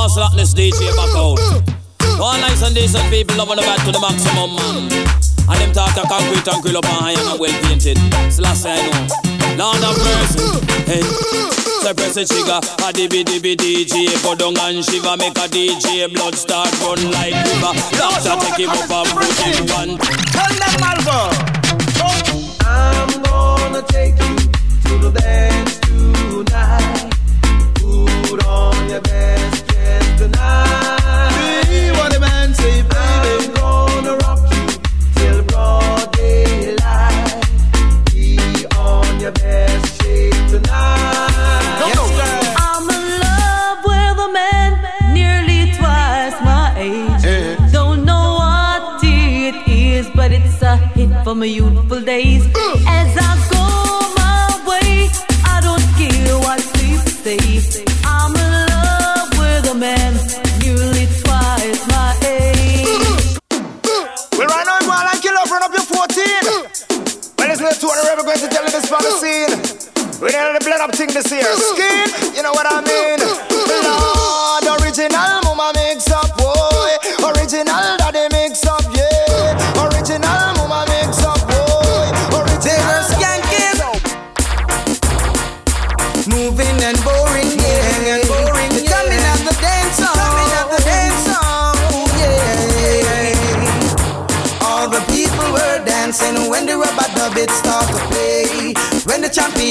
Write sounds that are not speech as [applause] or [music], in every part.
All slackness DJ back out. All nice and decent people loving the back to the maximum, man. And them talk a concrete and grill up and high and well painted. So last I know. Lord of mercy. Hey. So press the trigger, a dibby dibby DJ Go down and shiver, make a DJ Blood start run like river Doctor take him up and put him one Tell them Malvo I'm gonna take you to the dance tonight Put on your best tonight to tell this for the scene. We need the blood up thing this year. Skin, you know what I mean?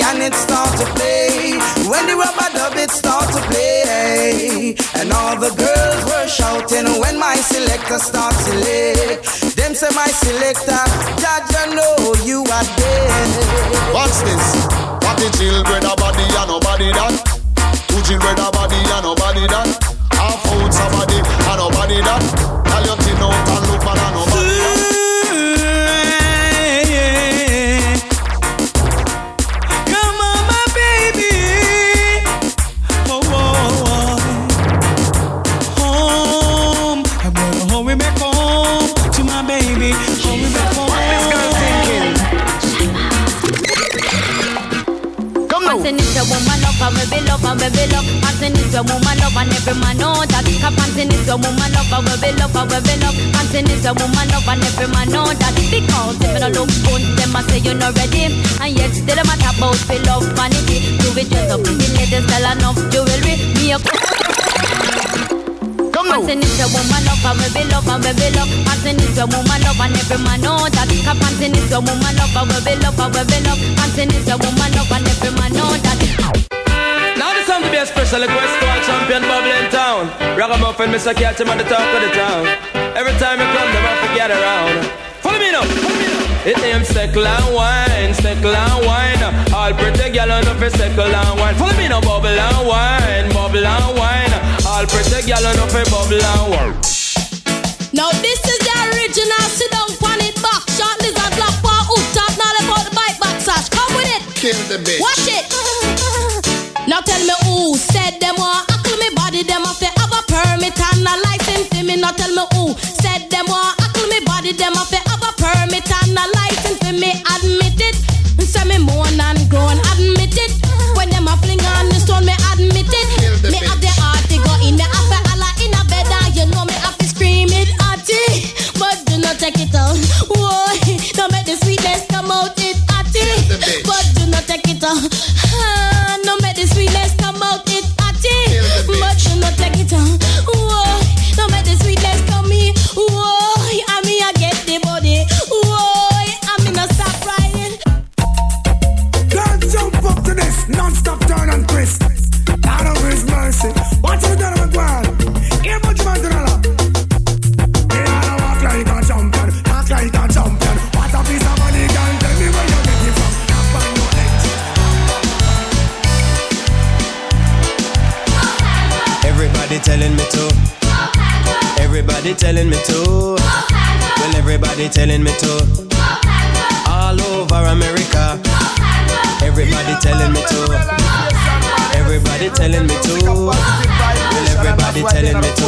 Champion it start to play. When the rubber dub it start to play. And all the girls were shouting when my selector start select. Them say my selector, I know you are dead. What's this? What the children and we be love we love. Panting is a woman love and every man know that. Cause panting is a woman love and we be love and we be love. Panting is a woman love and every man know that. Because if you don't look good, them a say you're not ready. And yet still them a talk about we love vanity. Do we dress up in the ladies sell enough jewelry? Me a Panting is a woman love and we be love and we be love. Panting is a woman love and every man know that. Cause panting is a woman love and we be love and we be love. Panting is a woman love and every man know that. Now this time to be a special request to our champion bubble in town. Ragamuffin, Mr. Catch him at the top of the town. Every time you come, them have to get around. Follow me now. Follow me now. It named Steckle and Wine, Steckle and Wine. All pretty gal on for Steckle and Wine. Follow me now, bubble and wine, bubble and wine. All pretty gal on for bubble and wine. Now this is the original sit down pan it back shot lizard black paw hook top now let out the bike back sash come with it Kill the bitch. watch not Everybody telling me to. Everybody telling me to. Well, everybody telling me to. All over America. Everybody telling me to. Everybody telling me to. Well, everybody telling me to.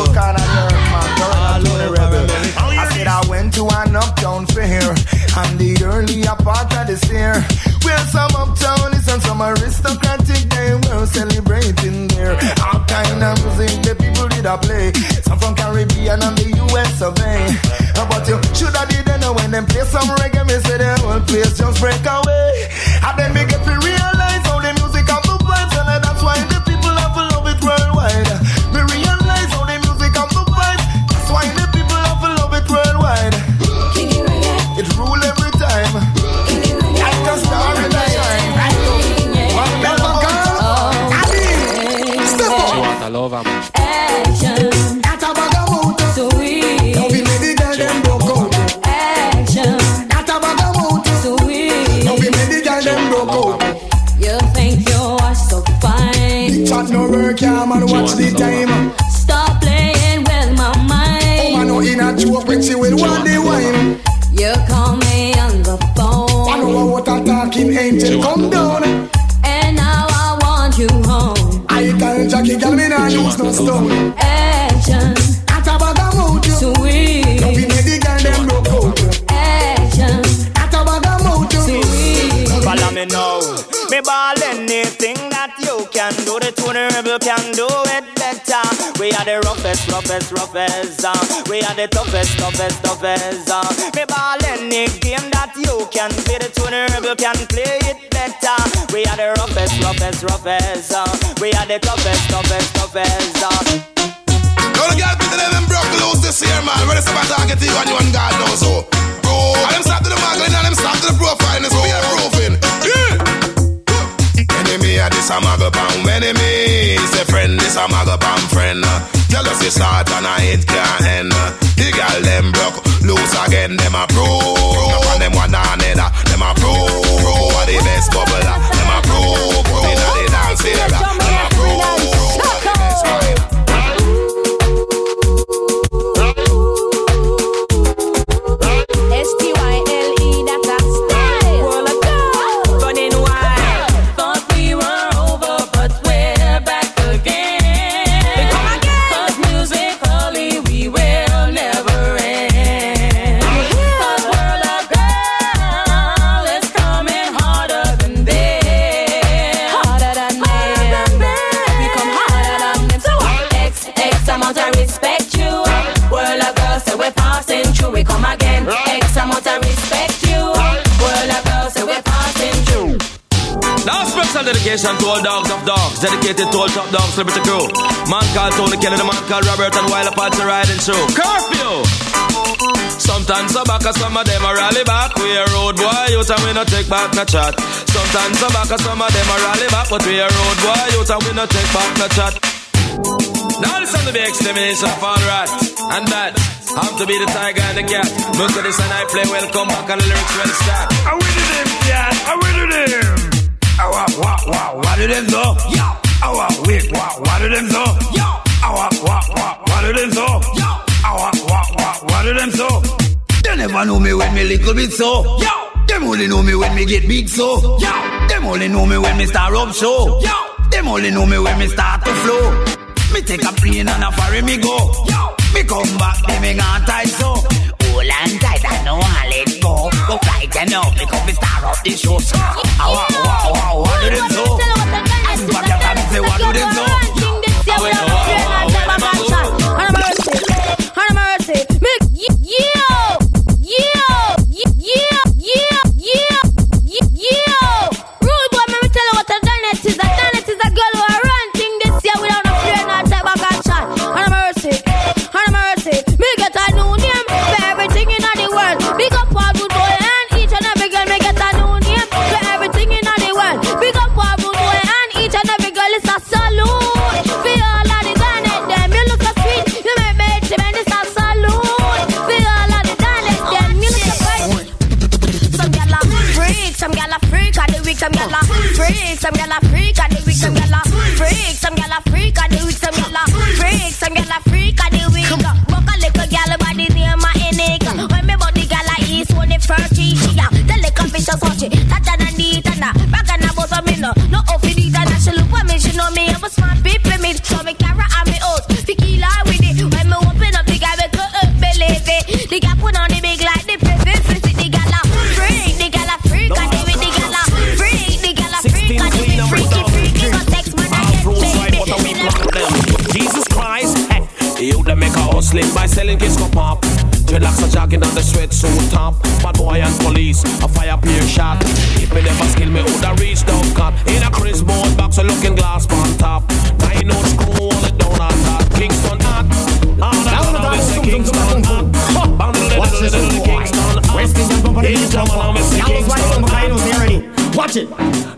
All over America. I I went to an uptown fair on the earlier part of this year. Where some uptownies and some aristocratic they were celebrating there. All kind of music the people did I play? Some from Caribbean and the US of A. But you should have did know when them play some reggae, me say the whole place just break away. And then me get me ball anything that you can do. The Tony Rebel can do it better. We are the roughest, roughest, roughest. Uh. We are the toughest, toughest, toughest. Uh. Me ball any game that you can play. The Tony Rebel can play it better. We are the roughest, roughest, roughest. Uh. We are the toughest, toughest, toughest. Uh. Now the girl than them broke loose this year, man. Ready to target you and you and God knows so. Bro, and them start to the muggling and them start to the profiling. So we are proofing. Yeah. Enemy a this a palm enemy. Say friend this a palm friend. Jealousy start and I it can't end. The girl them broke loose again. Them a pro. Dedication to all dogs of dogs, dedicated to all top dogs, celebrity crew. Man called Tony Kelly, the man called Robert, and while apart to riding through. Curfew! Sometimes I back, some of them a rally back. We a road boy, youth and we no take back no chat. Sometimes I back, some of them a rally back, but we a road boy, youth and we no take back no chat. Now listen to the extermination of all rats and that. I'm to be the tiger and the cat. Look at this and I play welcome back and the lyrics will start. I to them, yeah, I to them. Wah, wah, wah, what do them so? Yo. Ah, wah, wait, wah, what do them so? Yo. Ah, wah, wah, wah, what do them so? Yo. Ah, wah, wah, wah, what do them so? They never know me when me little bit so. Yo. Them only know me when me get big so. Yo. Them only know me when me start up show. Yo. Them only know me when me start to flow. Me take a plane and a ferry me go. Yo. Me come back, then me gone tight so. Hold on tight, I know I let go. Go flight and we start up the show. So, ah, wah, wah, wah, what do them so? Back your time, say what do them so? Big top. Bad boy and police, a fire peer shot. If me never skill me, woulda reached out cop. In a Chris board box, a looking glass on top. Nine old screw, hold it down on that. Kingston. Lord, I know this is Kingston hot. Watch this, boy. West Indian bumper, the jump up. Y'all was right on the kind of already. Watch it.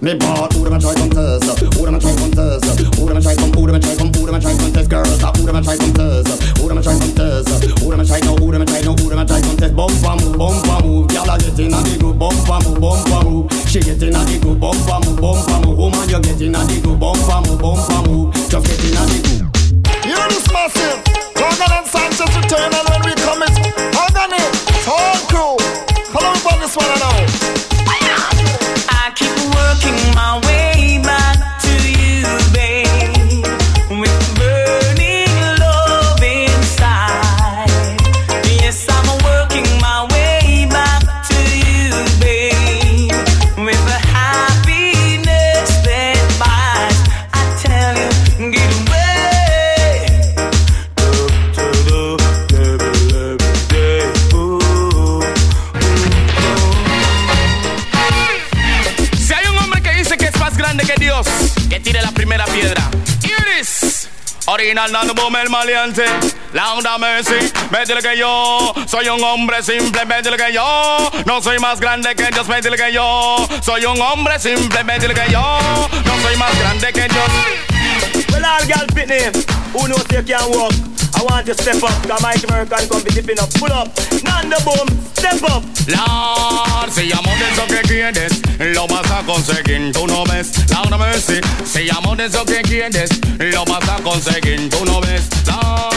Me bought who them a try contest, who them a try contest, who them a try come, who them a try come, who them a try contest, girls, who them a try contest, who them a try contest, who them a try no, who them a try no, who them a try contest, bumper move, bumper move, gyal a get inna the group, bumper move, bumper move, she get inna the group, bumper move, bumper move, woman you get inna the group, bumper move, bumper move, just get inna the group. You know this massive, Logan and Sanchez return and when we Original no boom el maleante. Lauda Mercy, métele que yo soy un hombre simple, métele que yo no soy más grande que Dios, métele que yo soy un hombre simple, métele que yo no soy más grande que Dios. Well, all girl pitney, who knows you can walk? I want you to step up, cause Mike American come be dipping up. Pull up, Nando Boom, step up. Lord, si amo de eso que quieres, lo vas a conseguir, tú no ves. Lord mercy, si amo de eso que quieres, lo vas a conseguir, tú no ves. Lord.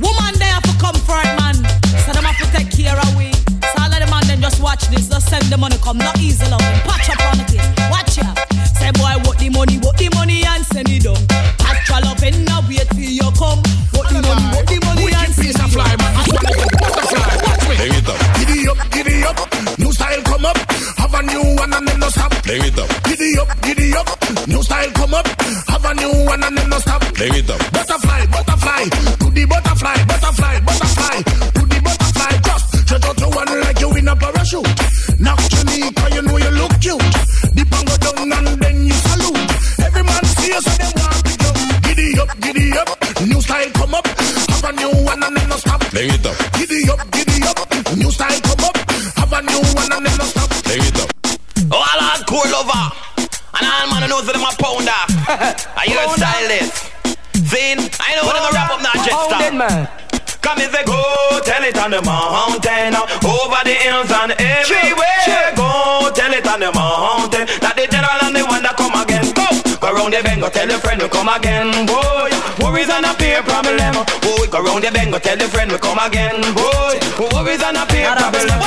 Woman there for comfort, man. So them have to take care of we. So all of the man then just watch this, just send the money come, not easy love. Patch up on it, watch ya. Say boy, what the money, what the money and send it down. Patch your love and now wait till you come. Bring it up. Butterfly, butterfly. To the butterfly, butterfly, butterfly. To the butterfly. Just stretch out your one like you in a parachute. Knock your knee, cause you know you look cute. The go down and then you salute. Every man see you so them want pick up. Giddy up, giddy up. New style come up. Have a new one and then no stop. Bring it up. Giddy up, giddy up. New style come up. Have a new one and then no stop. Bring it up. Oh, all hardcore lover. And all man who knows that I'm a pounder. [laughs] Are you a stylist? Zin, I know what I'm a rap up now, Jetstar. man. Come if they go, tell it on the mountain, over the hills and everywhere. Go, tell it on the mountain, that the general and the one that come again. Go, go round the bend, go tell the friend to come again. Boy, worries and a peer problem. Boy, go round the bend, go tell the friend to come again. Boy, worries and a peer problem.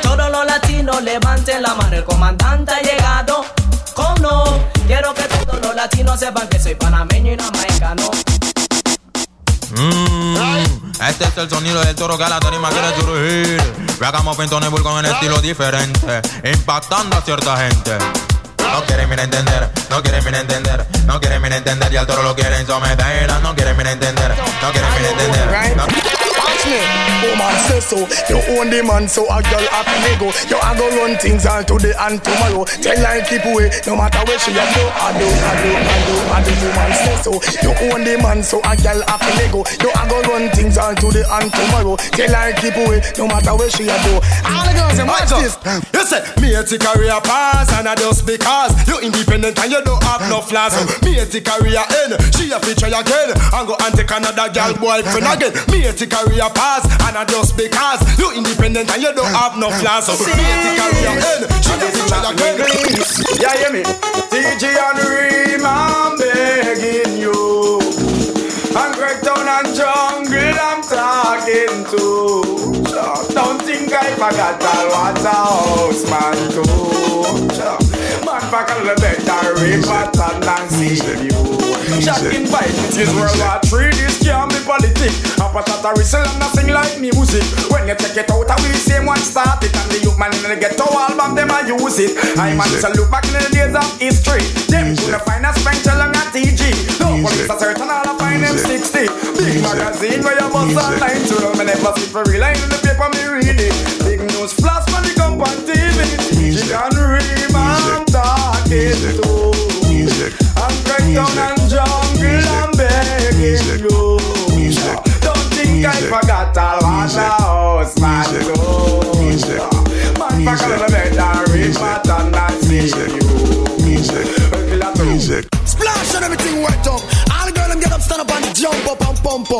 Todos los latinos levanten la mano, el comandante ha llegado. ¿Cómo no? Quiero que latinos sepan que soy panameño y no mexicano. Mmm, este es el sonido del toro que a la tarima quiere surgir. Hagamos Bull con un estilo diferente, impactando a cierta gente. No quieren mirar entender, no quieren mirar entender, no quieren mirar entender y al toro lo quieren someter. No quieren mirar entender, no quieren mirar entender. No Oh man say so, you own the man so a girl have to go. You a go run things all today and tomorrow. Tell her keep away, no matter where she a do. I do, I do, I do, I do. Woman say so, you own the man so a girl have to go. You a go run things all today and tomorrow. Tell her keep away, no matter where she a do. All the girls say watch this. You say me a take career pass and I just because you independent and you don't have no flaws. Me a take career end, she a feature again and go and take another girl boyfriend again. Me a take career pass and I just because you independent and you don't have no flaws. So me a career end, she a feature again. Yeah, hear me? TG and Reem, I'm begging you. And Greg Town and Jungle, I'm talking to. Don't think I forgot all what a house man too. Man, fuck a little better, rip and see you. Shot invite it is World War Three. This can't be politics. A patata whistle and sing like music. When you take it out, I will same one start it. And the youth man in the ghetto album, them I use it. I man to look back in the days of history. Them gonna find a Spencer and a TG. No police are certain all I find them 60. Big magazine where you must online to them. And never see for real. I in the paper, me read it. Big news flash when they come on TV.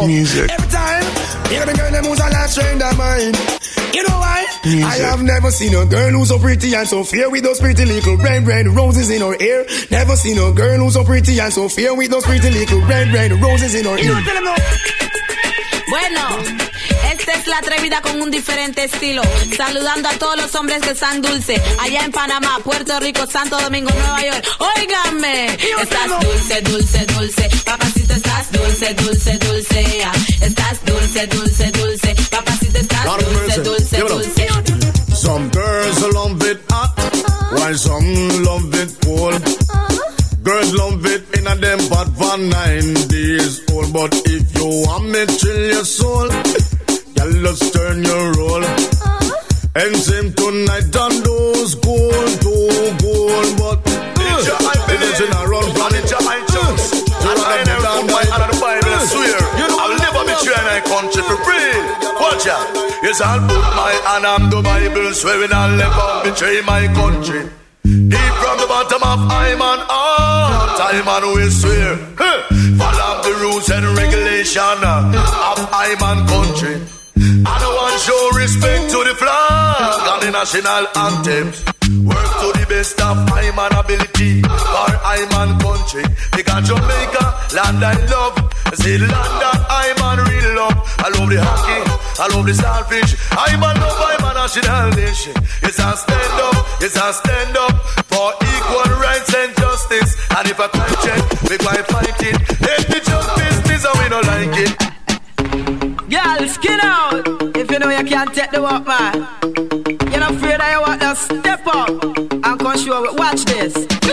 Music. Every time, hear the girl them who's a last train their mind. You know why? Music. I have never seen a girl who's so pretty and so fair with those pretty little red, red roses in her hair. Never seen a girl who's so pretty and so fair with those pretty little red, red roses in her hair. Bueno, esta es la atrevida con un diferente estilo. Saludando a todos los hombres que están dulce. Allá en Panamá, Puerto Rico, Santo Domingo, Nueva York. Óigame. Estás dulce, dulce, dulce. Papacito, estás dulce, dulce, dulce. Ah, Estás dulce, dulce, dulce. Papacito, estás dulce, dulce, dulce. Some girls love it hot, while some love it cold. Girls love it in a them pot for nine days old. But if you want me chill your soul, girl, let's turn your roll. Uh-huh. And same tonight on those gold, gold, gold. But It's your hype, baby. it's in a run from it's your high uh. chance. And I never put my hand on the Bible, I swear. I'll never betray my country for real. Watch out. Yes, I'll put my hand on the Bible, swearing I'll never betray my country. Deep from the bottom of I'm an heart, I'm an will swear. Follow the rules and regulation of I'm an country. I don't want show respect to the flag and the national anthem. Work to the best of my man ability for I man country. Because Jamaica, land I love. The land that I man real love. I love the hockey, I love the starfish. I man love I man national nation. It's I stand up, yes, I stand up for equal rights and justice. And if I crime check, we quite fight it. Hate the justice, this and we don't like it. Girl, skin out. If you know you can't take the walk, man. You're not afraid that you want to step up and come show it. Watch this.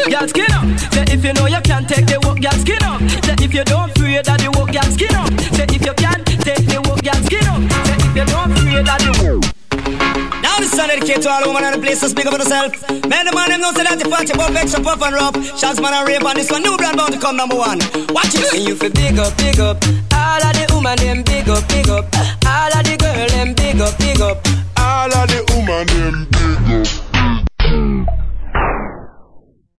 Girl, skin up. Say if you know you can't take the walk, girl, skin up. Say if you don't fear that the walk, girl, skin up. Say if you can't take the walk, girl, skin up. Say if you don't fear that the walk. Now this song dedicated to all women and the place to speak up for yourself. Man, the man them know say that the party pop extra puff and rough. Shots man and rave on this one, new brand bound to come number one. Watch it. And you feel big up, big up. All of the woman them big up, big up. All of the girl them big up, big up. all of the woman them big up, big up.